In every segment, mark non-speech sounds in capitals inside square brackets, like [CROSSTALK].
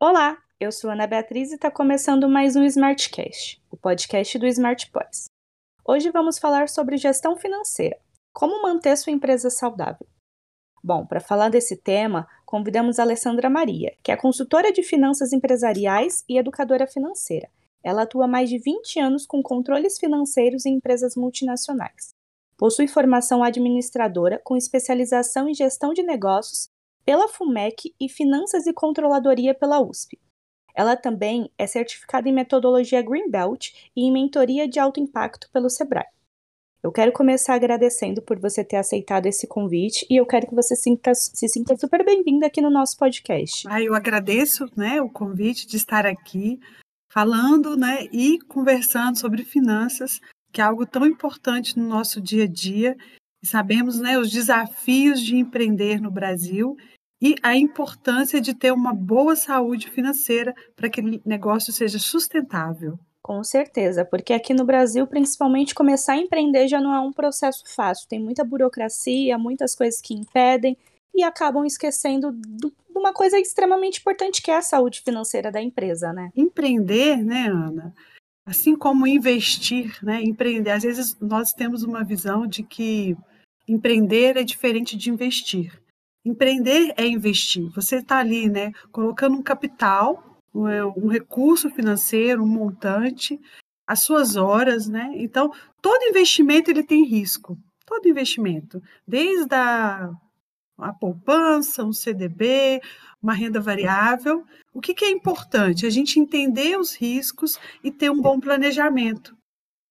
Olá, eu sou Ana Beatriz e está começando mais um Smartcast, o podcast do Smart Boys. Hoje vamos falar sobre gestão financeira, como manter sua empresa saudável. Bom, para falar desse tema, convidamos a Alessandra Maria, que é consultora de finanças empresariais e educadora financeira. Ela atua há mais de 20 anos com controles financeiros em empresas multinacionais. Possui formação administradora com especialização em gestão de negócios pela FUMEC e Finanças e Controladoria pela USP. Ela também é certificada em metodologia Greenbelt e em mentoria de alto impacto pelo Sebrae. Eu quero começar agradecendo por você ter aceitado esse convite e eu quero que você sinta, se sinta super bem-vinda aqui no nosso podcast. Ah, eu agradeço né, o convite de estar aqui falando né, e conversando sobre finanças que é algo tão importante no nosso dia a dia. Sabemos né, os desafios de empreender no Brasil e a importância de ter uma boa saúde financeira para que o negócio seja sustentável. Com certeza, porque aqui no Brasil, principalmente, começar a empreender já não é um processo fácil. Tem muita burocracia, muitas coisas que impedem e acabam esquecendo de uma coisa extremamente importante que é a saúde financeira da empresa, né? Empreender, né, Ana? Assim como investir, né, empreender. Às vezes nós temos uma visão de que empreender é diferente de investir. Empreender é investir. Você está ali, né, colocando um capital, um recurso financeiro, um montante, as suas horas, né? Então, todo investimento ele tem risco. Todo investimento, desde a, a poupança, um CDB, uma renda variável. O que, que é importante? A gente entender os riscos e ter um bom planejamento.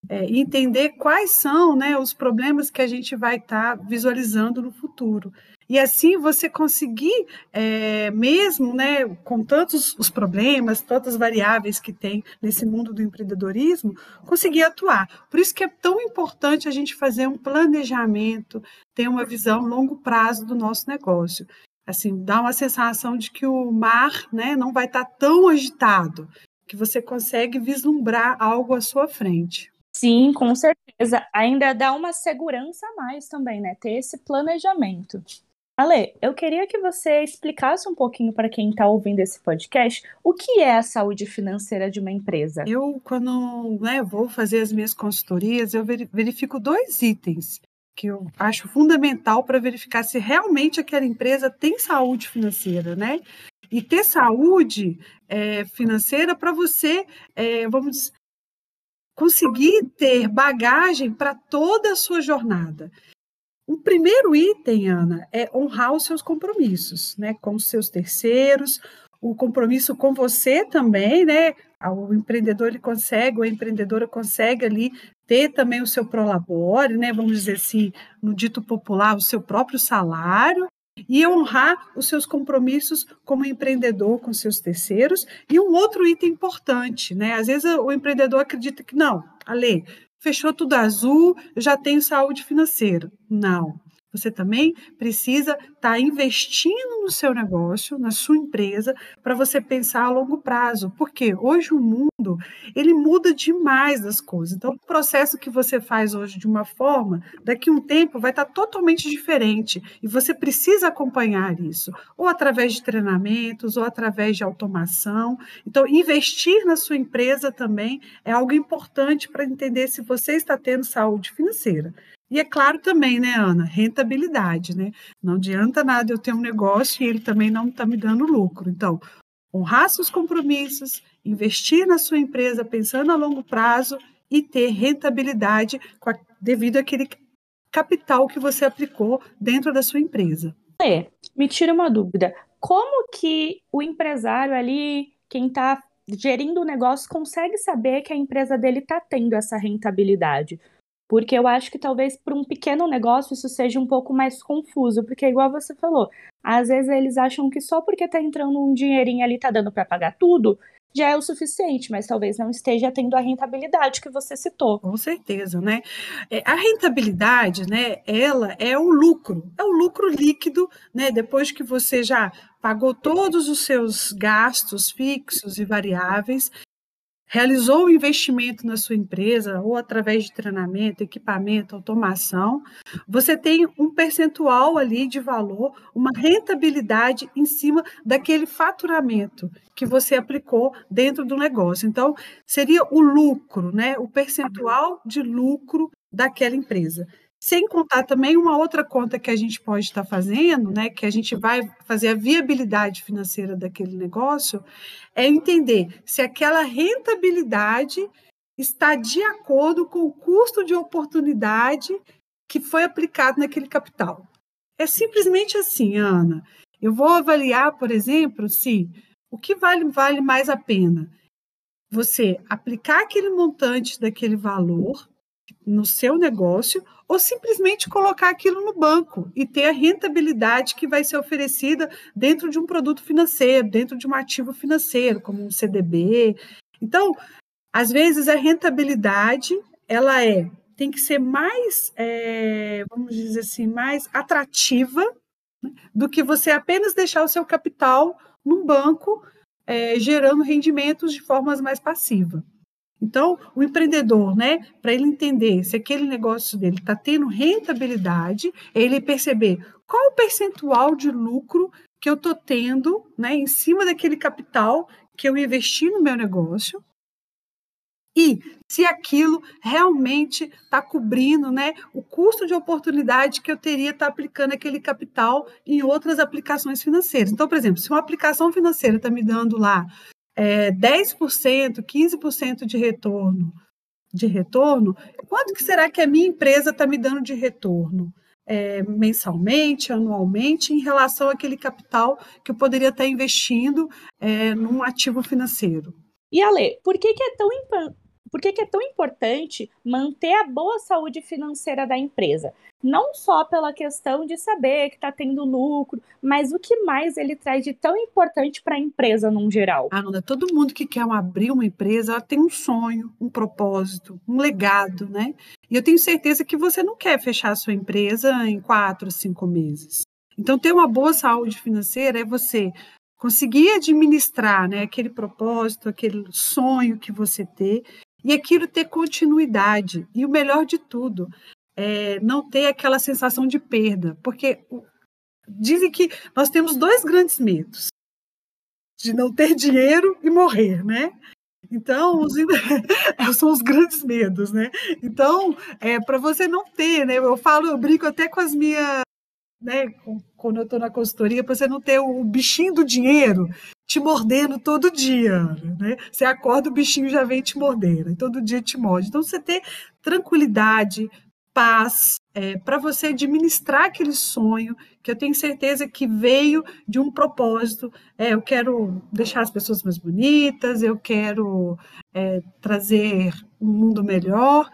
É, entender quais são né, os problemas que a gente vai estar tá visualizando no futuro. E assim você conseguir, é, mesmo né, com tantos os problemas, tantas variáveis que tem nesse mundo do empreendedorismo, conseguir atuar. Por isso que é tão importante a gente fazer um planejamento, ter uma visão longo prazo do nosso negócio assim, dá uma sensação de que o mar né, não vai estar tá tão agitado, que você consegue vislumbrar algo à sua frente. Sim, com certeza. Ainda dá uma segurança a mais também, né? Ter esse planejamento. Ale, eu queria que você explicasse um pouquinho para quem está ouvindo esse podcast o que é a saúde financeira de uma empresa. Eu, quando né, vou fazer as minhas consultorias, eu verifico dois itens que eu acho fundamental para verificar se realmente aquela empresa tem saúde financeira, né? E ter saúde é, financeira para você, é, vamos conseguir ter bagagem para toda a sua jornada. O primeiro item, Ana, é honrar os seus compromissos, né, com os seus terceiros, o compromisso com você também, né? O empreendedor ele consegue, a empreendedora consegue ali ter também o seu prolabore, né? Vamos dizer assim, no dito popular, o seu próprio salário e honrar os seus compromissos como empreendedor com seus terceiros. E um outro item importante, né? Às vezes o empreendedor acredita que não, a lei fechou tudo azul, já tenho saúde financeira. Não. Você também precisa estar tá investindo no seu negócio, na sua empresa, para você pensar a longo prazo. Porque hoje o mundo ele muda demais as coisas. Então, o processo que você faz hoje de uma forma, daqui a um tempo vai estar tá totalmente diferente. E você precisa acompanhar isso, ou através de treinamentos, ou através de automação. Então, investir na sua empresa também é algo importante para entender se você está tendo saúde financeira. E é claro também, né, Ana, rentabilidade, né? Não adianta nada eu ter um negócio e ele também não está me dando lucro. Então, honrar seus compromissos, investir na sua empresa pensando a longo prazo e ter rentabilidade a, devido àquele capital que você aplicou dentro da sua empresa. É, me tira uma dúvida. Como que o empresário ali, quem está gerindo o negócio, consegue saber que a empresa dele está tendo essa rentabilidade? Porque eu acho que talvez para um pequeno negócio isso seja um pouco mais confuso, porque igual você falou, às vezes eles acham que só porque está entrando um dinheirinho ali tá dando para pagar tudo, já é o suficiente, mas talvez não esteja tendo a rentabilidade que você citou. Com certeza, né? É, a rentabilidade, né, ela é o lucro, é o lucro líquido, né, depois que você já pagou todos os seus gastos fixos e variáveis realizou o investimento na sua empresa, ou através de treinamento, equipamento, automação, você tem um percentual ali de valor, uma rentabilidade em cima daquele faturamento que você aplicou dentro do negócio. Então, seria o lucro, né? o percentual de lucro daquela empresa. Sem contar também uma outra conta que a gente pode estar fazendo, né, que a gente vai fazer a viabilidade financeira daquele negócio, é entender se aquela rentabilidade está de acordo com o custo de oportunidade que foi aplicado naquele capital. É simplesmente assim, Ana. Eu vou avaliar, por exemplo, se o que vale, vale mais a pena você aplicar aquele montante daquele valor no seu negócio ou simplesmente colocar aquilo no banco e ter a rentabilidade que vai ser oferecida dentro de um produto financeiro, dentro de um ativo financeiro, como um CDB. Então, às vezes a rentabilidade ela é tem que ser mais, é, vamos dizer assim, mais atrativa né, do que você apenas deixar o seu capital num banco é, gerando rendimentos de formas mais passivas. Então, o empreendedor, né, para ele entender se aquele negócio dele está tendo rentabilidade, é ele perceber qual o percentual de lucro que eu estou tendo né, em cima daquele capital que eu investi no meu negócio e se aquilo realmente está cobrindo né, o custo de oportunidade que eu teria estar tá aplicando aquele capital em outras aplicações financeiras. Então, por exemplo, se uma aplicação financeira está me dando lá é, 10%, 15% de retorno, de retorno, quanto que será que a minha empresa está me dando de retorno? É, mensalmente, anualmente, em relação àquele capital que eu poderia estar investindo é, num ativo financeiro. E Ale, por que, que é tão por que, que é tão importante manter a boa saúde financeira da empresa? Não só pela questão de saber que está tendo lucro, mas o que mais ele traz de tão importante para a empresa num geral? Ananda, todo mundo que quer abrir uma empresa ela tem um sonho, um propósito, um legado, né? E eu tenho certeza que você não quer fechar a sua empresa em quatro, cinco meses. Então, ter uma boa saúde financeira é você conseguir administrar né, aquele propósito, aquele sonho que você tem e aquilo ter continuidade. E o melhor de tudo, é não ter aquela sensação de perda, porque dizem que nós temos dois grandes medos: de não ter [LAUGHS] dinheiro e morrer, né? Então, os, [LAUGHS] são os grandes medos, né? Então, é, para você não ter, né? Eu falo, eu brinco até com as minhas, né? Quando eu estou na consultoria, para você não ter o bichinho do dinheiro, te mordendo todo dia, né? Você acorda, o bichinho já vem te mordendo, e todo dia te morde. Então, você ter tranquilidade, paz, é, para você administrar aquele sonho, que eu tenho certeza que veio de um propósito. É, eu quero deixar as pessoas mais bonitas, eu quero é, trazer um mundo melhor.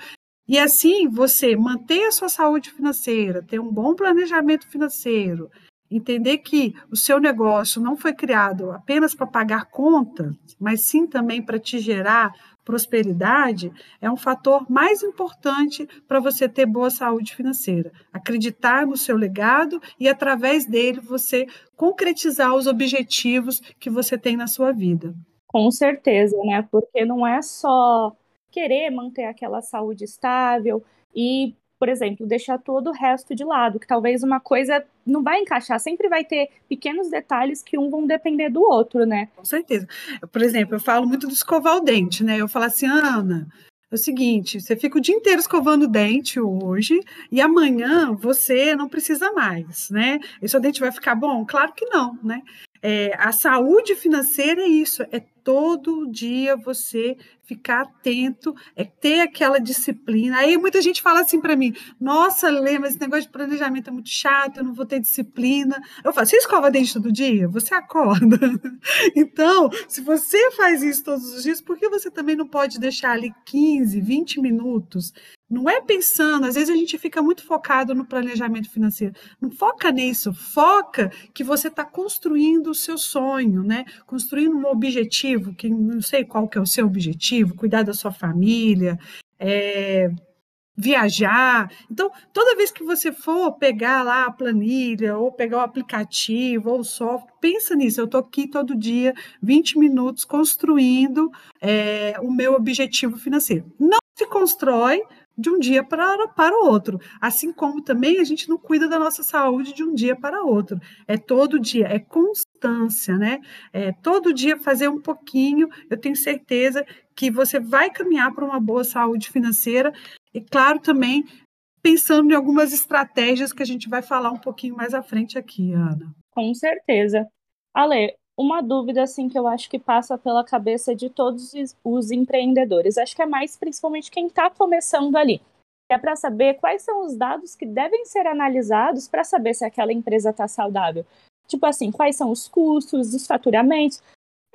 E assim, você manter a sua saúde financeira, ter um bom planejamento financeiro, entender que o seu negócio não foi criado apenas para pagar conta, mas sim também para te gerar prosperidade, é um fator mais importante para você ter boa saúde financeira. Acreditar no seu legado e, através dele, você concretizar os objetivos que você tem na sua vida. Com certeza, né? Porque não é só querer manter aquela saúde estável e por exemplo, deixar todo o resto de lado, que talvez uma coisa não vai encaixar, sempre vai ter pequenos detalhes que um vão depender do outro, né? Com certeza. Por exemplo, eu falo muito do escovar o dente, né? Eu falo assim, Ana, é o seguinte, você fica o dia inteiro escovando o dente hoje e amanhã você não precisa mais, né? E seu dente vai ficar bom? Claro que não, né? É, a saúde financeira é isso, é todo dia você ficar atento, é ter aquela disciplina. Aí muita gente fala assim para mim: Nossa, Lê, mas esse negócio de planejamento é muito chato, eu não vou ter disciplina. Eu falo: Você escova dente todo dia? Você acorda. [LAUGHS] então, se você faz isso todos os dias, por que você também não pode deixar ali 15, 20 minutos não é pensando, às vezes a gente fica muito focado no planejamento financeiro. Não foca nisso, foca que você está construindo o seu sonho, né? Construindo um objetivo, que não sei qual que é o seu objetivo, cuidar da sua família, é, viajar. Então, toda vez que você for pegar lá a planilha, ou pegar o aplicativo, ou o software, pensa nisso. Eu estou aqui todo dia, 20 minutos, construindo é, o meu objetivo financeiro. Não se constrói de um dia para, para o outro. Assim como também a gente não cuida da nossa saúde de um dia para outro. É todo dia, é constância, né? É todo dia fazer um pouquinho. Eu tenho certeza que você vai caminhar para uma boa saúde financeira. E claro, também pensando em algumas estratégias que a gente vai falar um pouquinho mais à frente aqui, Ana. Com certeza. Ale, uma dúvida assim que eu acho que passa pela cabeça de todos os empreendedores. Acho que é mais principalmente quem está começando ali. É para saber quais são os dados que devem ser analisados para saber se aquela empresa está saudável. Tipo assim, quais são os custos, os faturamentos.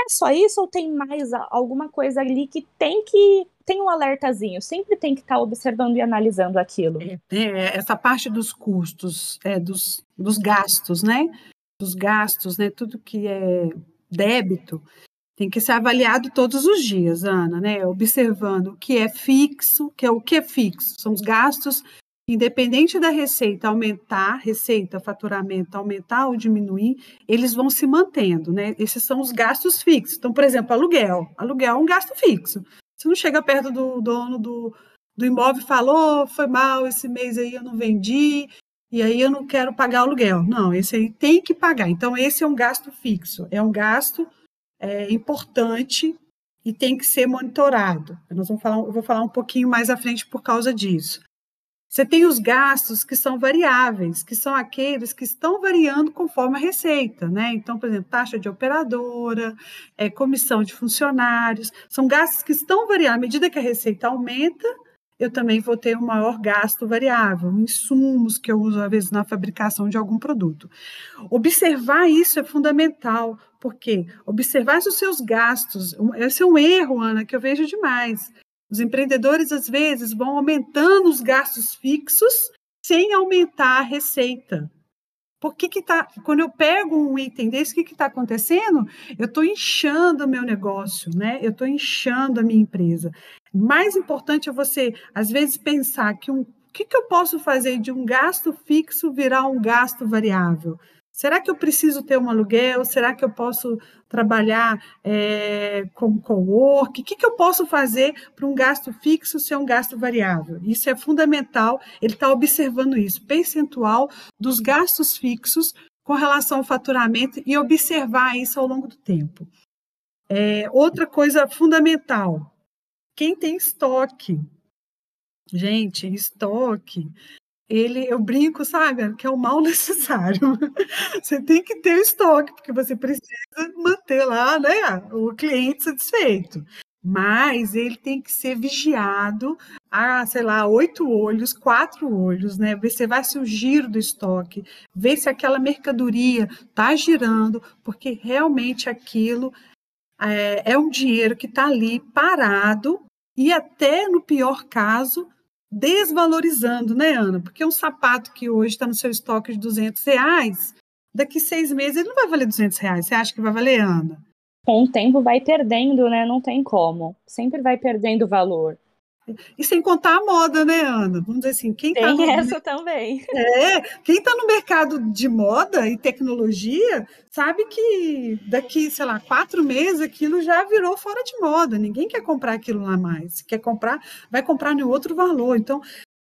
É só isso ou tem mais alguma coisa ali que tem que tem um alertazinho, sempre tem que estar tá observando e analisando aquilo. É, é, essa parte dos custos, é, dos, dos gastos, né? Dos gastos, né, tudo que é débito, tem que ser avaliado todos os dias, Ana, né? Observando o que é fixo, que é o que é fixo, são os gastos, independente da receita aumentar, receita, faturamento aumentar ou diminuir, eles vão se mantendo, né? Esses são os gastos fixos. Então, por exemplo, aluguel. Aluguel é um gasto fixo. Você não chega perto do dono do, do imóvel fala, oh, foi mal, esse mês aí eu não vendi, e aí eu não quero pagar aluguel. Não, esse aí tem que pagar. Então, esse é um gasto fixo, é um gasto é, importante e tem que ser monitorado. Nós vamos falar, eu vou falar um pouquinho mais à frente por causa disso. Você tem os gastos que são variáveis, que são aqueles que estão variando conforme a receita, né? Então, por exemplo, taxa de operadora, é, comissão de funcionários, são gastos que estão variando. À medida que a receita aumenta, eu também vou ter um maior gasto variável, insumos que eu uso, às vezes, na fabricação de algum produto. Observar isso é fundamental, porque observar os seus gastos, esse é um erro, Ana, que eu vejo demais. Os empreendedores, às vezes, vão aumentando os gastos fixos sem aumentar a receita. Por que que tá, quando eu pego um item desse, o que está acontecendo? Eu estou inchando o meu negócio, né? Eu estou inchando a minha empresa. Mais importante é você, às vezes, pensar que um, o que, que eu posso fazer de um gasto fixo virar um gasto variável? Será que eu preciso ter um aluguel? Será que eu posso trabalhar é, com co-work? O que, que eu posso fazer para um gasto fixo ser um gasto variável? Isso é fundamental, ele está observando isso, percentual dos gastos fixos com relação ao faturamento e observar isso ao longo do tempo. É, outra coisa fundamental, quem tem estoque. Gente, estoque ele, eu brinco, sabe, que é o mal [LAUGHS] necessário. Você tem que ter estoque, porque você precisa manter lá, né, o cliente satisfeito. Mas ele tem que ser vigiado a, sei lá, oito olhos, quatro olhos, né? Ver se vai ser o giro do estoque, ver se aquela mercadoria está girando, porque realmente aquilo é, é um dinheiro que está ali parado e até no pior caso desvalorizando, né, Ana? Porque um sapato que hoje está no seu estoque de 200 reais, daqui seis meses ele não vai valer 200 reais. Você acha que vai valer, Ana? Com o tempo vai perdendo, né? Não tem como. Sempre vai perdendo valor. E sem contar a moda, né, Ana? Vamos dizer assim, quem tá Tem tá no... essa também. É, quem está no mercado de moda e tecnologia sabe que daqui, sei lá, quatro meses aquilo já virou fora de moda. Ninguém quer comprar aquilo lá mais. Quer comprar, vai comprar em outro valor. Então,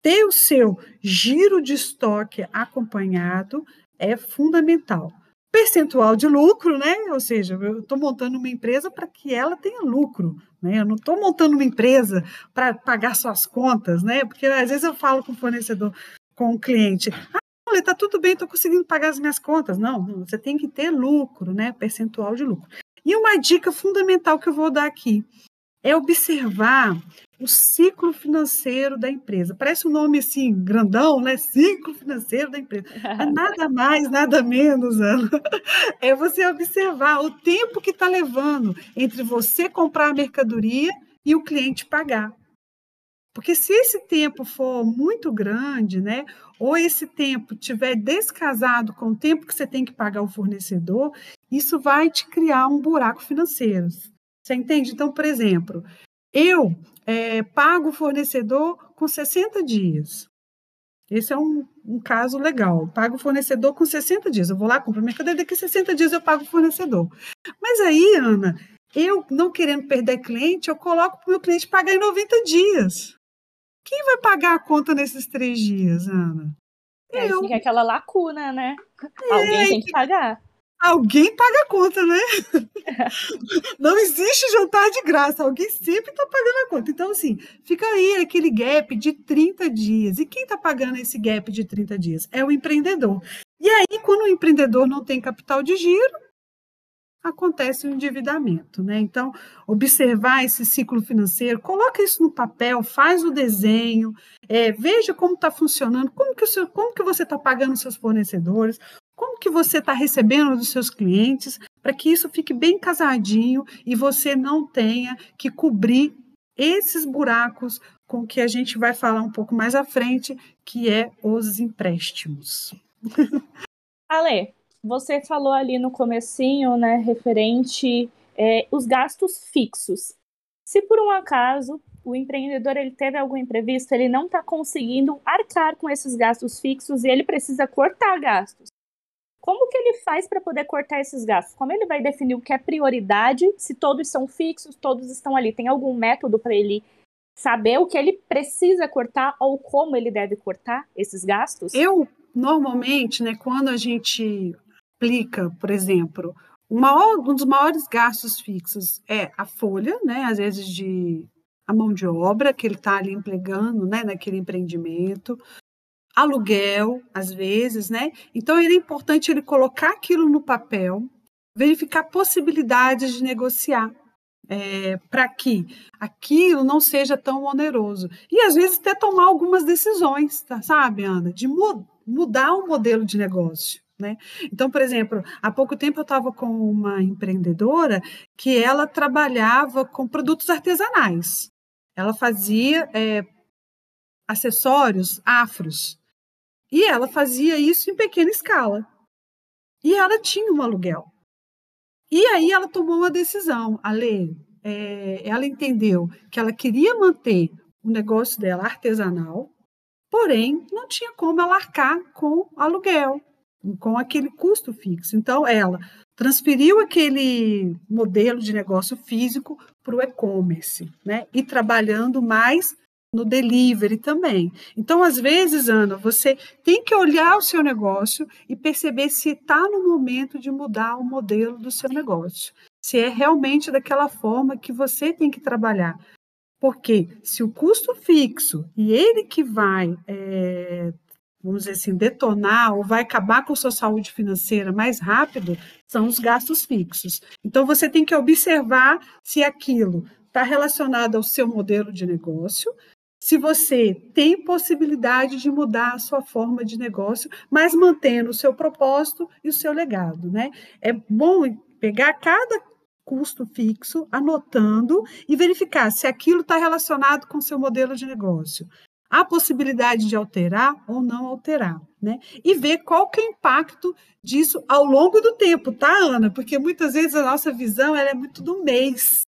ter o seu giro de estoque acompanhado é fundamental percentual de lucro, né? Ou seja, eu estou montando uma empresa para que ela tenha lucro, né? Eu não estou montando uma empresa para pagar suas contas, né? Porque às vezes eu falo com o fornecedor, com o cliente, ah, olha, está tudo bem, estou conseguindo pagar as minhas contas. Não, você tem que ter lucro, né? Percentual de lucro. E uma dica fundamental que eu vou dar aqui é observar o ciclo financeiro da empresa. Parece um nome assim grandão, né? Ciclo financeiro da empresa. É [LAUGHS] nada mais, nada menos, Ana. É você observar o tempo que está levando entre você comprar a mercadoria e o cliente pagar. Porque se esse tempo for muito grande, né, ou esse tempo tiver descasado com o tempo que você tem que pagar o fornecedor, isso vai te criar um buraco financeiro. Você entende? Então, por exemplo, eu é, pago o fornecedor com 60 dias. Esse é um, um caso legal. Pago o fornecedor com 60 dias. Eu vou lá, compro a mercadoria, daqui a 60 dias eu pago o fornecedor. Mas aí, Ana, eu não querendo perder cliente, eu coloco para o meu cliente pagar em 90 dias. Quem vai pagar a conta nesses três dias, Ana? É, eu. Fica aquela lacuna, né? É, Alguém tem que pagar. Alguém paga a conta, né? [LAUGHS] Não existe jantar de graça, alguém sempre está pagando a conta. Então, assim, fica aí aquele gap de 30 dias. E quem está pagando esse gap de 30 dias? É o empreendedor. E aí, quando o empreendedor não tem capital de giro, acontece o endividamento, né? Então, observar esse ciclo financeiro, coloca isso no papel, faz o desenho, é, veja como está funcionando, como que, seu, como que você está pagando seus fornecedores, como que você está recebendo dos seus clientes, para que isso fique bem casadinho e você não tenha que cobrir esses buracos com que a gente vai falar um pouco mais à frente, que é os empréstimos. [LAUGHS] Ale, você falou ali no comecinho, né, referente é, os gastos fixos. Se por um acaso o empreendedor ele teve algum imprevisto, ele não está conseguindo arcar com esses gastos fixos e ele precisa cortar gastos. Como que ele faz para poder cortar esses gastos? Como ele vai definir o que é prioridade? Se todos são fixos, todos estão ali. Tem algum método para ele saber o que ele precisa cortar ou como ele deve cortar esses gastos? Eu normalmente, né, quando a gente aplica, por exemplo, um dos maiores gastos fixos é a folha, né, às vezes de a mão de obra que ele está ali empregando, né, naquele empreendimento aluguel, às vezes, né? Então, era importante ele colocar aquilo no papel, verificar possibilidades de negociar. É, para que aquilo não seja tão oneroso. E às vezes até tomar algumas decisões, tá, sabe, Ana? De mu mudar o modelo de negócio. Né? Então, por exemplo, há pouco tempo eu estava com uma empreendedora que ela trabalhava com produtos artesanais. Ela fazia é, acessórios afros. E ela fazia isso em pequena escala. E ela tinha um aluguel. E aí ela tomou uma decisão, a lei. É, ela entendeu que ela queria manter o negócio dela artesanal, porém não tinha como ela arcar com aluguel, com aquele custo fixo. Então ela transferiu aquele modelo de negócio físico para o e-commerce, né? E trabalhando mais no delivery também. Então, às vezes, Ana, você tem que olhar o seu negócio e perceber se está no momento de mudar o modelo do seu negócio. Se é realmente daquela forma que você tem que trabalhar. Porque se o custo fixo e ele que vai, é, vamos dizer assim, detonar ou vai acabar com sua saúde financeira mais rápido, são os gastos fixos. Então, você tem que observar se aquilo está relacionado ao seu modelo de negócio, se você tem possibilidade de mudar a sua forma de negócio, mas mantendo o seu propósito e o seu legado, né? É bom pegar cada custo fixo, anotando e verificar se aquilo está relacionado com o seu modelo de negócio. Há possibilidade de alterar ou não alterar, né? E ver qual que é o impacto disso ao longo do tempo, tá, Ana? Porque muitas vezes a nossa visão ela é muito do mês.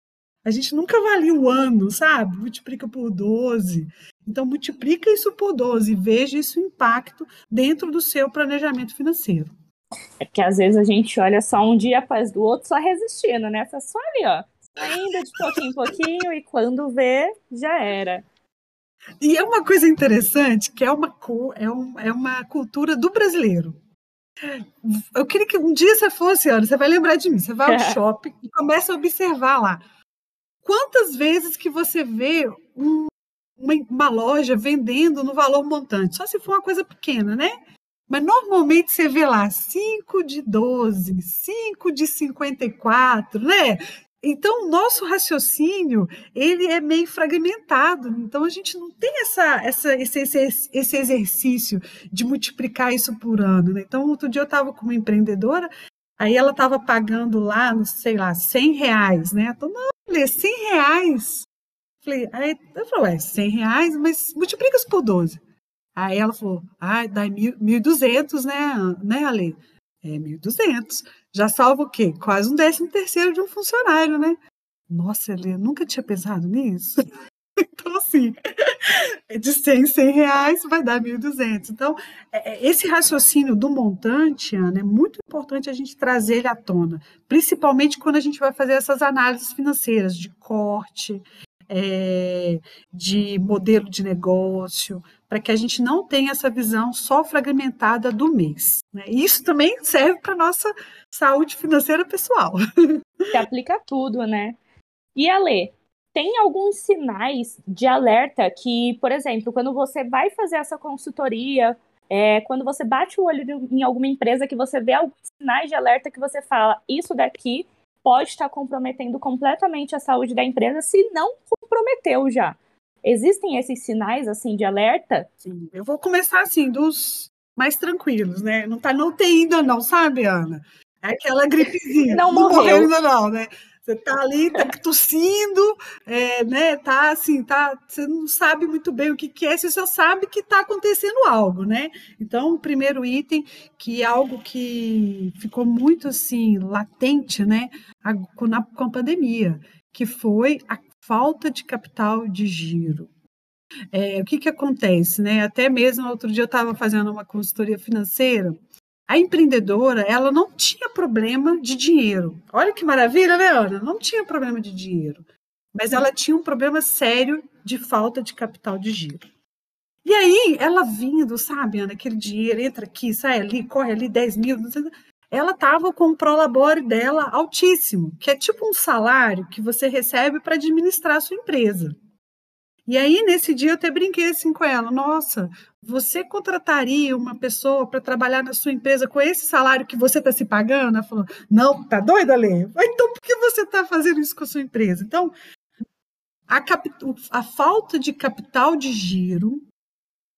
A gente nunca avalia o ano, sabe? Multiplica por 12. Então, multiplica isso por 12 e veja esse impacto dentro do seu planejamento financeiro. É porque às vezes a gente olha só um dia após do outro, só resistindo, né? Tá só ali, ó. Ainda de pouquinho em pouquinho, e quando vê, já era. E é uma coisa interessante, que é uma, é, um, é uma cultura do brasileiro. Eu queria que um dia você fosse, olha, você vai lembrar de mim. Você vai ao [LAUGHS] shopping e começa a observar lá Quantas vezes que você vê um, uma, uma loja vendendo no valor montante? Só se for uma coisa pequena, né? Mas normalmente você vê lá 5 de 12, 5 de 54, né? Então, o nosso raciocínio, ele é meio fragmentado. Então, a gente não tem essa, essa, esse, esse, esse exercício de multiplicar isso por ano. Né? Então, outro dia eu estava com uma empreendedora, Aí ela estava pagando lá, sei lá, 100 reais, né? Eu não, falei, 100 reais? Falei, aí eu falei, ué, 100 reais, mas multiplica isso por 12. Aí ela falou, ah, dá 1.200, né, né, Ale? É 1.200. Já salva o quê? Quase um décimo terceiro de um funcionário, né? Nossa, Ale, eu nunca tinha pensado nisso. [LAUGHS] Então, assim, de 100 em 100 reais vai dar 1.200. Então, é, é, esse raciocínio do montante, Ana, é muito importante a gente trazer ele à tona, principalmente quando a gente vai fazer essas análises financeiras de corte, é, de modelo de negócio, para que a gente não tenha essa visão só fragmentada do mês. Né? Isso também serve para nossa saúde financeira pessoal. [LAUGHS] Se aplica tudo, né? E a Lê, tem alguns sinais de alerta que, por exemplo, quando você vai fazer essa consultoria, é, quando você bate o olho em alguma empresa que você vê alguns sinais de alerta que você fala, isso daqui pode estar comprometendo completamente a saúde da empresa, se não comprometeu já. Existem esses sinais assim de alerta? Sim, eu vou começar assim dos mais tranquilos, né? Não tá não tem ainda não, sabe, Ana? É aquela gripezinha. Não, não morreu ainda não, né? Você tá ali, tá tossindo, é, né? Tá assim, tá. Você não sabe muito bem o que, que é, você só sabe que está acontecendo algo, né? Então, o primeiro item, que é algo que ficou muito assim, latente, né? Com, na, com a pandemia, que foi a falta de capital de giro. É, o que, que acontece, né? Até mesmo outro dia eu estava fazendo uma consultoria financeira a empreendedora, ela não tinha problema de dinheiro. Olha que maravilha, né, Ana? Não tinha problema de dinheiro. Mas ela tinha um problema sério de falta de capital de giro. E aí, ela vindo, sabe, Ana, aquele dinheiro entra aqui, sai ali, corre ali 10 mil, ela estava com o prolabore dela altíssimo, que é tipo um salário que você recebe para administrar a sua empresa. E aí, nesse dia, eu até brinquei assim com ela: Nossa, você contrataria uma pessoa para trabalhar na sua empresa com esse salário que você está se pagando? Ela falou: Não, tá doida, Lê? Então, por que você está fazendo isso com a sua empresa? Então, a, a falta de capital de giro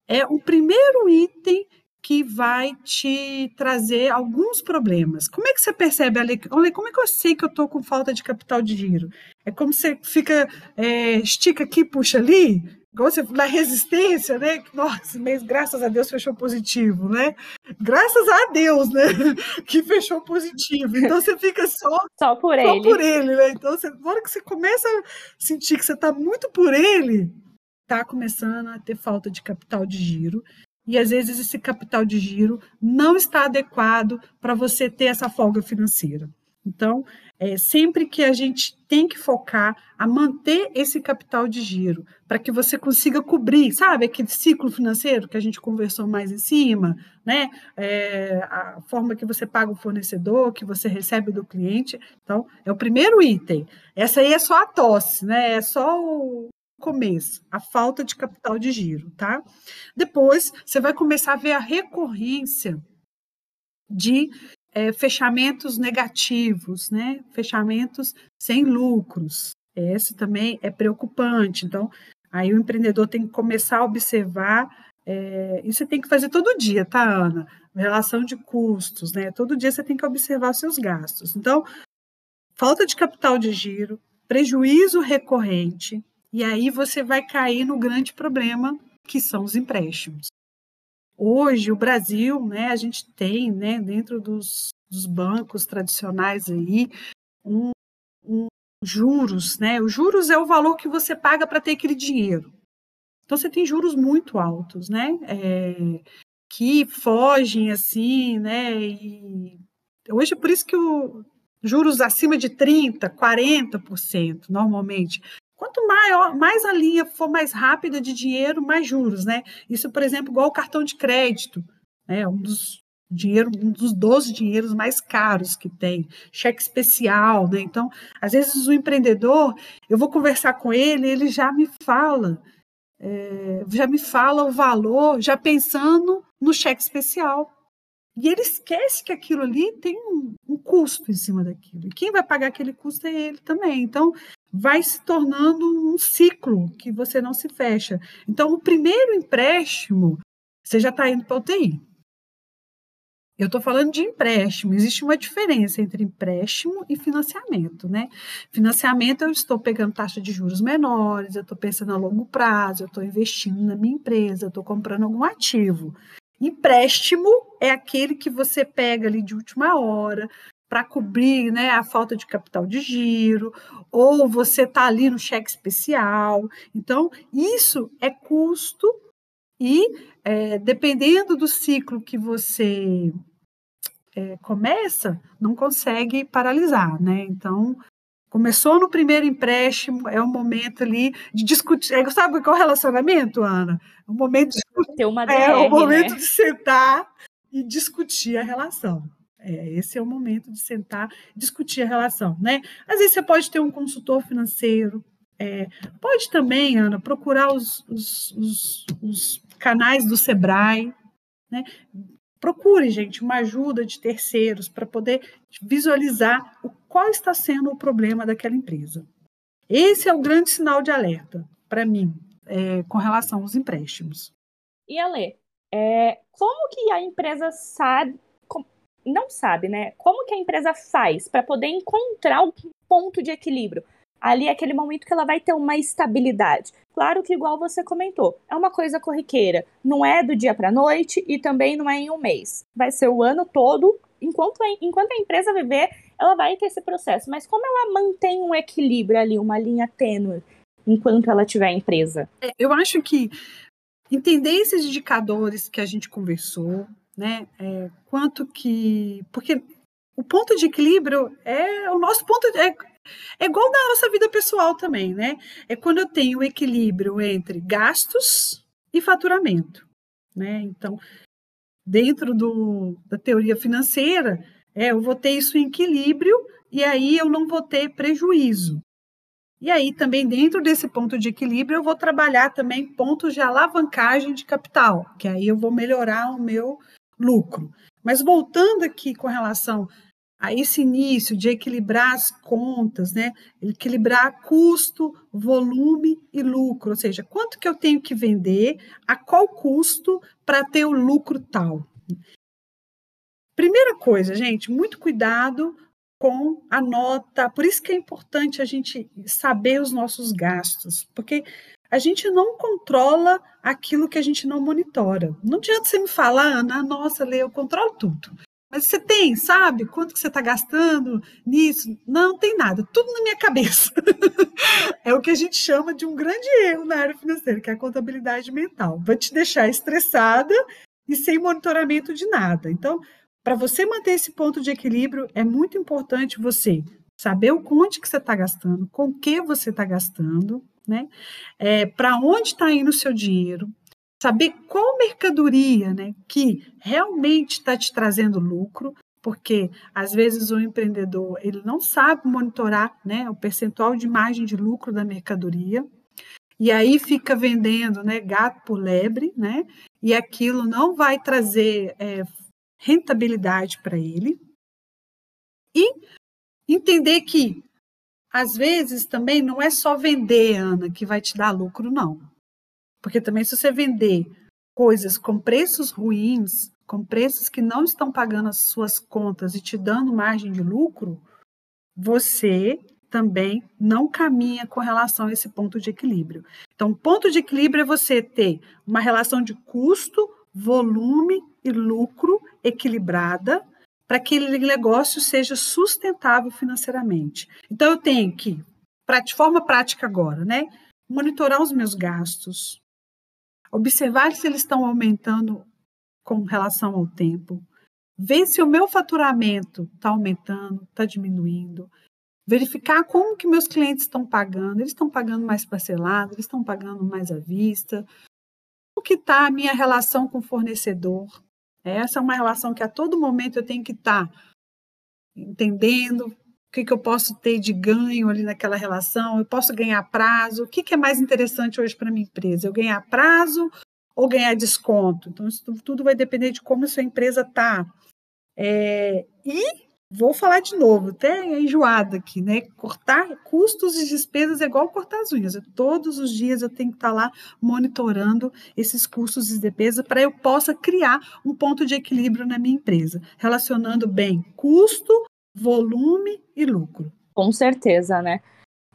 é o primeiro item que vai te trazer alguns problemas. Como é que você percebe, Ale? Como é que eu sei que eu estou com falta de capital de giro? É como você fica, é, estica aqui, puxa ali, igual você na resistência, né? Nossa, mês, graças a Deus, fechou positivo, né? Graças a Deus, né? [LAUGHS] Que fechou positivo. Então você fica só, [LAUGHS] só por só ele. por ele, né? Então, você, na hora que você começa a sentir que você está muito por ele, está começando a ter falta de capital de giro e às vezes esse capital de giro não está adequado para você ter essa folga financeira. Então, é, sempre que a gente tem que focar a manter esse capital de giro, para que você consiga cobrir, sabe, aquele ciclo financeiro que a gente conversou mais em cima, né? É, a forma que você paga o fornecedor, que você recebe do cliente. Então, é o primeiro item. Essa aí é só a tosse, né? É só o, começo, a falta de capital de giro, tá? Depois, você vai começar a ver a recorrência de é, fechamentos negativos, né? Fechamentos sem lucros. Esse também é preocupante. Então, aí o empreendedor tem que começar a observar. É, isso você tem que fazer todo dia, tá, Ana? Relação de custos, né? Todo dia você tem que observar seus gastos. Então, falta de capital de giro, prejuízo recorrente, e aí você vai cair no grande problema que são os empréstimos. Hoje, o Brasil, né, a gente tem, né, dentro dos, dos bancos tradicionais aí, um, um juros, né? Os juros é o valor que você paga para ter aquele dinheiro. Então você tem juros muito altos, né? É, que fogem assim, né? E hoje é por isso que o juros acima de 30, 40% normalmente Quanto maior, mais a linha for mais rápida de dinheiro, mais juros, né? Isso, por exemplo, igual o cartão de crédito, né? Um dos dinheiro, um dos 12 dinheiros mais caros que tem, cheque especial, né? Então, às vezes o empreendedor, eu vou conversar com ele, ele já me fala, é, já me fala o valor, já pensando no cheque especial. E ele esquece que aquilo ali tem um, um, custo em cima daquilo. E quem vai pagar aquele custo é ele também. Então, vai se tornando um ciclo que você não se fecha. Então, o primeiro empréstimo, você já está indo para UTI. Eu estou falando de empréstimo. Existe uma diferença entre empréstimo e financiamento, né? Financiamento, eu estou pegando taxa de juros menores, eu estou pensando a longo prazo, eu estou investindo na minha empresa, eu estou comprando algum ativo. Empréstimo é aquele que você pega ali de última hora, para cobrir né, a falta de capital de giro, ou você está ali no cheque especial. Então, isso é custo e, é, dependendo do ciclo que você é, começa, não consegue paralisar, né? Então, começou no primeiro empréstimo, é o momento ali de discutir. É, sabe qual é o relacionamento, Ana? É o momento de, DR, é o momento né? de sentar e discutir a relação. É, esse é o momento de sentar e discutir a relação, né? Às vezes você pode ter um consultor financeiro, é, pode também, Ana, procurar os, os, os, os canais do Sebrae, né? Procure, gente, uma ajuda de terceiros para poder visualizar o, qual está sendo o problema daquela empresa. Esse é o grande sinal de alerta para mim é, com relação aos empréstimos. E Ale, é, como que a empresa sabe não sabe, né? Como que a empresa faz para poder encontrar o ponto de equilíbrio? Ali é aquele momento que ela vai ter uma estabilidade. Claro que, igual você comentou, é uma coisa corriqueira. Não é do dia para a noite e também não é em um mês. Vai ser o ano todo. Enquanto a, enquanto a empresa viver, ela vai ter esse processo. Mas como ela mantém um equilíbrio ali, uma linha tênue, enquanto ela tiver empresa? É, eu acho que entender esses indicadores que a gente conversou, né? É, quanto que. Porque o ponto de equilíbrio é o nosso ponto. É, é igual na nossa vida pessoal também, né? É quando eu tenho o equilíbrio entre gastos e faturamento, né? Então, dentro do, da teoria financeira, é, eu vou ter isso em equilíbrio e aí eu não vou ter prejuízo. E aí, também, dentro desse ponto de equilíbrio, eu vou trabalhar também pontos de alavancagem de capital, que aí eu vou melhorar o meu lucro. Mas voltando aqui com relação a esse início de equilibrar as contas, né? Equilibrar custo, volume e lucro, ou seja, quanto que eu tenho que vender, a qual custo para ter o lucro tal. Primeira coisa, gente, muito cuidado com a nota. Por isso que é importante a gente saber os nossos gastos, porque a gente não controla aquilo que a gente não monitora. Não adianta você me falar, Ana, nossa, Lê, eu controlo tudo. Mas você tem, sabe, quanto que você está gastando nisso? Não, tem nada, tudo na minha cabeça. [LAUGHS] é o que a gente chama de um grande erro na área financeira, que é a contabilidade mental. Vai te deixar estressada e sem monitoramento de nada. Então, para você manter esse ponto de equilíbrio, é muito importante você saber o quanto que você está gastando, com que você está gastando, né? É, para onde está indo o seu dinheiro, saber qual mercadoria né, que realmente está te trazendo lucro, porque às vezes o empreendedor ele não sabe monitorar né, o percentual de margem de lucro da mercadoria, e aí fica vendendo né, gato por lebre, né, e aquilo não vai trazer é, rentabilidade para ele. E entender que às vezes também não é só vender, Ana, que vai te dar lucro, não. Porque também se você vender coisas com preços ruins, com preços que não estão pagando as suas contas e te dando margem de lucro, você também não caminha com relação a esse ponto de equilíbrio. Então, ponto de equilíbrio é você ter uma relação de custo, volume e lucro equilibrada para que aquele negócio seja sustentável financeiramente. Então, eu tenho que, de forma prática agora, né, monitorar os meus gastos, observar se eles estão aumentando com relação ao tempo, ver se o meu faturamento está aumentando, está diminuindo, verificar como que meus clientes estão pagando, eles estão pagando mais parcelado, eles estão pagando mais à vista, o que está a minha relação com o fornecedor, essa é uma relação que a todo momento eu tenho que estar tá entendendo o que, que eu posso ter de ganho ali naquela relação, eu posso ganhar prazo. O que, que é mais interessante hoje para minha empresa? Eu ganhar prazo ou ganhar desconto? Então, isso tudo vai depender de como a sua empresa está. É, e Vou falar de novo, até enjoada aqui, né? Cortar custos e despesas é igual cortar as unhas. Todos os dias eu tenho que estar lá monitorando esses custos e despesas para eu possa criar um ponto de equilíbrio na minha empresa, relacionando bem custo, volume e lucro. Com certeza, né?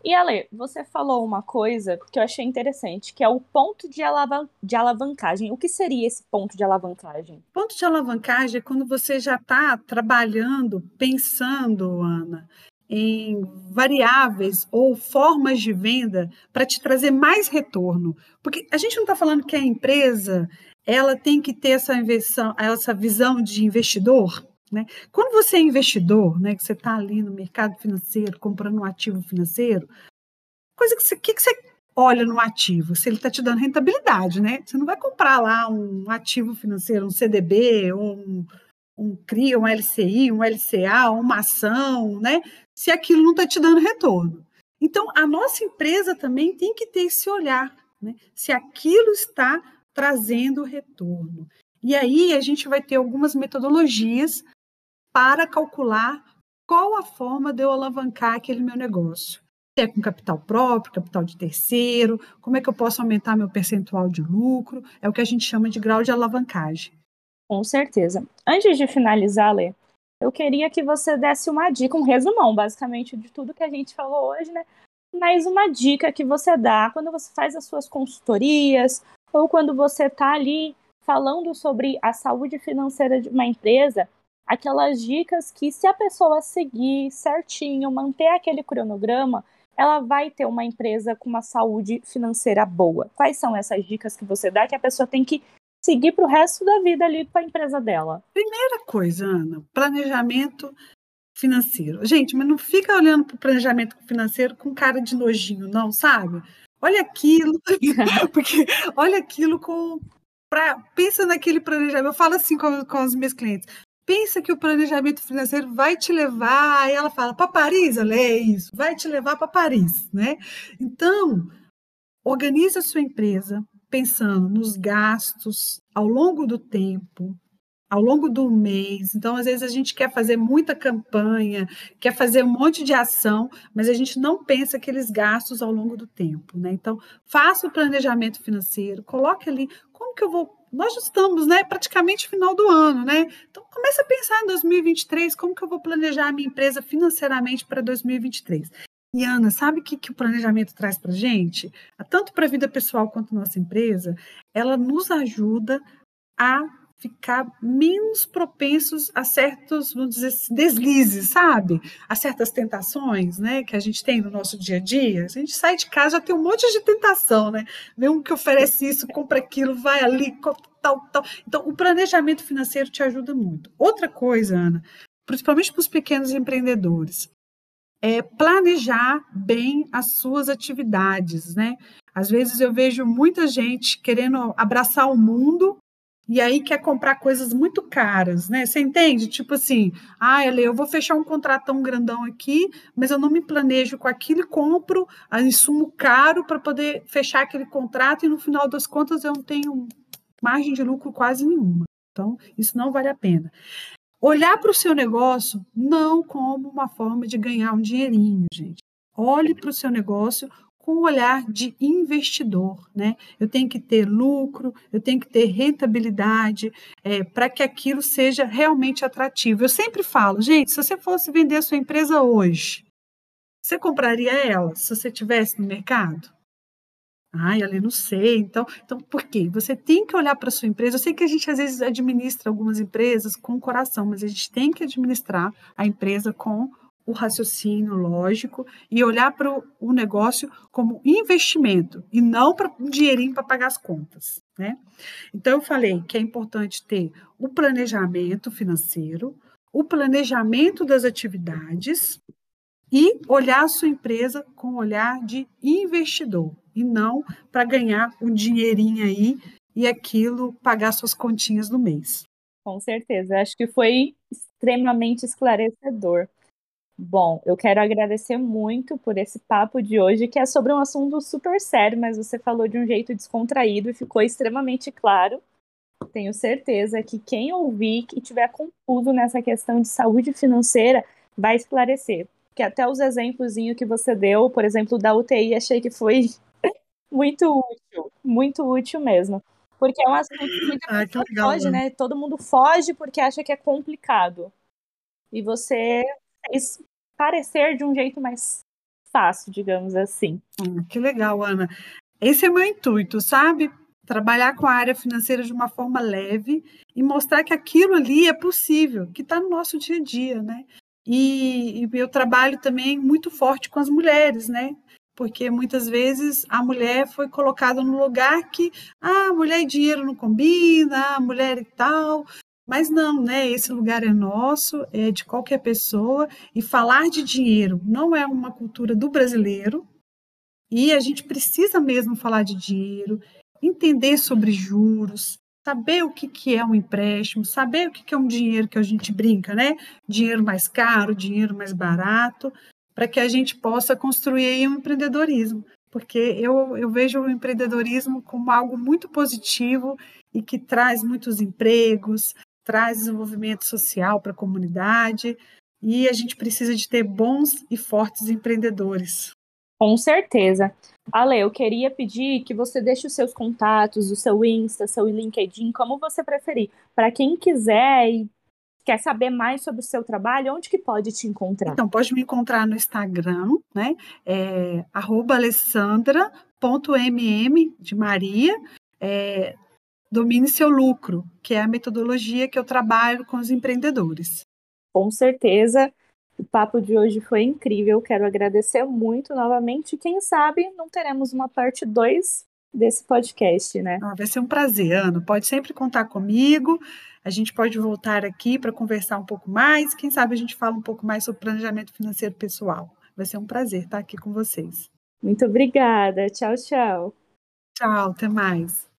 E Ale, você falou uma coisa que eu achei interessante, que é o ponto de, alavan de alavancagem. O que seria esse ponto de alavancagem? Ponto de alavancagem é quando você já está trabalhando, pensando, Ana, em variáveis ou formas de venda para te trazer mais retorno. Porque a gente não está falando que a empresa ela tem que ter essa, inversão, essa visão de investidor. Né? Quando você é investidor, né, que você está ali no mercado financeiro, comprando um ativo financeiro, coisa que você, que, que você olha no ativo? Se ele está te dando rentabilidade, né? Você não vai comprar lá um ativo financeiro, um CDB, um, um CRI, um LCI, um LCA, uma ação, né? Se aquilo não está te dando retorno. Então, a nossa empresa também tem que ter esse olhar, né? Se aquilo está trazendo retorno. E aí a gente vai ter algumas metodologias para calcular qual a forma de eu alavancar aquele meu negócio. Se é com capital próprio, capital de terceiro, como é que eu posso aumentar meu percentual de lucro, é o que a gente chama de grau de alavancagem. Com certeza. Antes de finalizar, Lê, eu queria que você desse uma dica, um resumão, basicamente, de tudo que a gente falou hoje, né? Mas uma dica que você dá quando você faz as suas consultorias ou quando você está ali falando sobre a saúde financeira de uma empresa, aquelas dicas que se a pessoa seguir certinho, manter aquele cronograma, ela vai ter uma empresa com uma saúde financeira boa. Quais são essas dicas que você dá que a pessoa tem que seguir para o resto da vida ali com a empresa dela? Primeira coisa, Ana, planejamento financeiro. Gente, mas não fica olhando para o planejamento financeiro com cara de nojinho, não, sabe? Olha aquilo, [LAUGHS] porque olha aquilo com. Pra, pensa naquele planejamento. Eu falo assim com, com os meus clientes pensa que o planejamento financeiro vai te levar, aí ela fala, para Paris, ela é isso, vai te levar para Paris, né? Então, organize a sua empresa pensando nos gastos ao longo do tempo, ao longo do mês. Então, às vezes, a gente quer fazer muita campanha, quer fazer um monte de ação, mas a gente não pensa aqueles gastos ao longo do tempo. Né? Então, faça o planejamento financeiro, coloque ali como que eu vou nós estamos, né, praticamente final do ano, né? Então comece a pensar em 2023, como que eu vou planejar a minha empresa financeiramente para 2023. E Ana, sabe o que, que o planejamento traz para gente? Tanto para a vida pessoal quanto nossa empresa, ela nos ajuda a ficar menos propensos a certos, vamos dizer, deslizes, sabe? A certas tentações, né, que a gente tem no nosso dia a dia. A gente sai de casa já tem um monte de tentação, né? Vê um que oferece isso, compra aquilo, vai ali, tal, tal. Então, o planejamento financeiro te ajuda muito. Outra coisa, Ana, principalmente para os pequenos empreendedores, é planejar bem as suas atividades, né? Às vezes eu vejo muita gente querendo abraçar o mundo e aí quer comprar coisas muito caras, né? Você entende? Tipo assim, ah, Ele, eu vou fechar um contratão grandão aqui, mas eu não me planejo com aquilo e compro a insumo caro para poder fechar aquele contrato e no final das contas eu não tenho margem de lucro quase nenhuma. Então, isso não vale a pena. Olhar para o seu negócio não como uma forma de ganhar um dinheirinho, gente. Olhe para o seu negócio com o olhar de investidor, né? Eu tenho que ter lucro, eu tenho que ter rentabilidade é, para que aquilo seja realmente atrativo. Eu sempre falo, gente, se você fosse vender a sua empresa hoje, você compraria ela se você tivesse no mercado? Ai, ali não sei. Então, então, por quê? Você tem que olhar para a sua empresa. Eu sei que a gente às vezes administra algumas empresas com o coração, mas a gente tem que administrar a empresa com o raciocínio lógico e olhar para o negócio como investimento e não para um dinheirinho para pagar as contas. Né? Então, eu falei que é importante ter o planejamento financeiro, o planejamento das atividades e olhar a sua empresa com olhar de investidor e não para ganhar um dinheirinho aí e aquilo pagar suas continhas no mês. Com certeza, acho que foi extremamente esclarecedor. Bom, eu quero agradecer muito por esse papo de hoje, que é sobre um assunto super sério, mas você falou de um jeito descontraído e ficou extremamente claro. Tenho certeza que quem ouvir e tiver confuso nessa questão de saúde financeira vai esclarecer. Que até os exemplos que você deu, por exemplo, da UTI, achei que foi [LAUGHS] muito útil, muito útil mesmo. Porque é um assunto que muita ah, que legal, foge, né? Todo mundo foge porque acha que é complicado. E você fez parecer de um jeito mais fácil, digamos assim. Hum, que legal, Ana. Esse é meu intuito, sabe? Trabalhar com a área financeira de uma forma leve e mostrar que aquilo ali é possível, que está no nosso dia a dia, né? E, e eu trabalho também muito forte com as mulheres, né? Porque muitas vezes a mulher foi colocada no lugar que, ah, mulher e dinheiro não combina, mulher e tal, mas não, né? Esse lugar é nosso, é de qualquer pessoa, e falar de dinheiro não é uma cultura do brasileiro, e a gente precisa mesmo falar de dinheiro, entender sobre juros, saber o que, que é um empréstimo, saber o que, que é um dinheiro que a gente brinca, né? Dinheiro mais caro, dinheiro mais barato, para que a gente possa construir um empreendedorismo. Porque eu, eu vejo o empreendedorismo como algo muito positivo e que traz muitos empregos, traz desenvolvimento social para a comunidade e a gente precisa de ter bons e fortes empreendedores. Com certeza. Ale, eu queria pedir que você deixe os seus contatos, o seu Insta, seu LinkedIn, como você preferir, para quem quiser e quer saber mais sobre o seu trabalho, onde que pode te encontrar? Então, pode me encontrar no Instagram, né? É, alessandra.mm de Maria. É, domine seu lucro, que é a metodologia que eu trabalho com os empreendedores. Com certeza. O papo de hoje foi incrível. Quero agradecer muito novamente. Quem sabe não teremos uma parte 2 desse podcast, né? Ah, vai ser um prazer, Ana. Pode sempre contar comigo. A gente pode voltar aqui para conversar um pouco mais. Quem sabe a gente fala um pouco mais sobre planejamento financeiro pessoal. Vai ser um prazer estar aqui com vocês. Muito obrigada. Tchau, tchau. Tchau, até mais.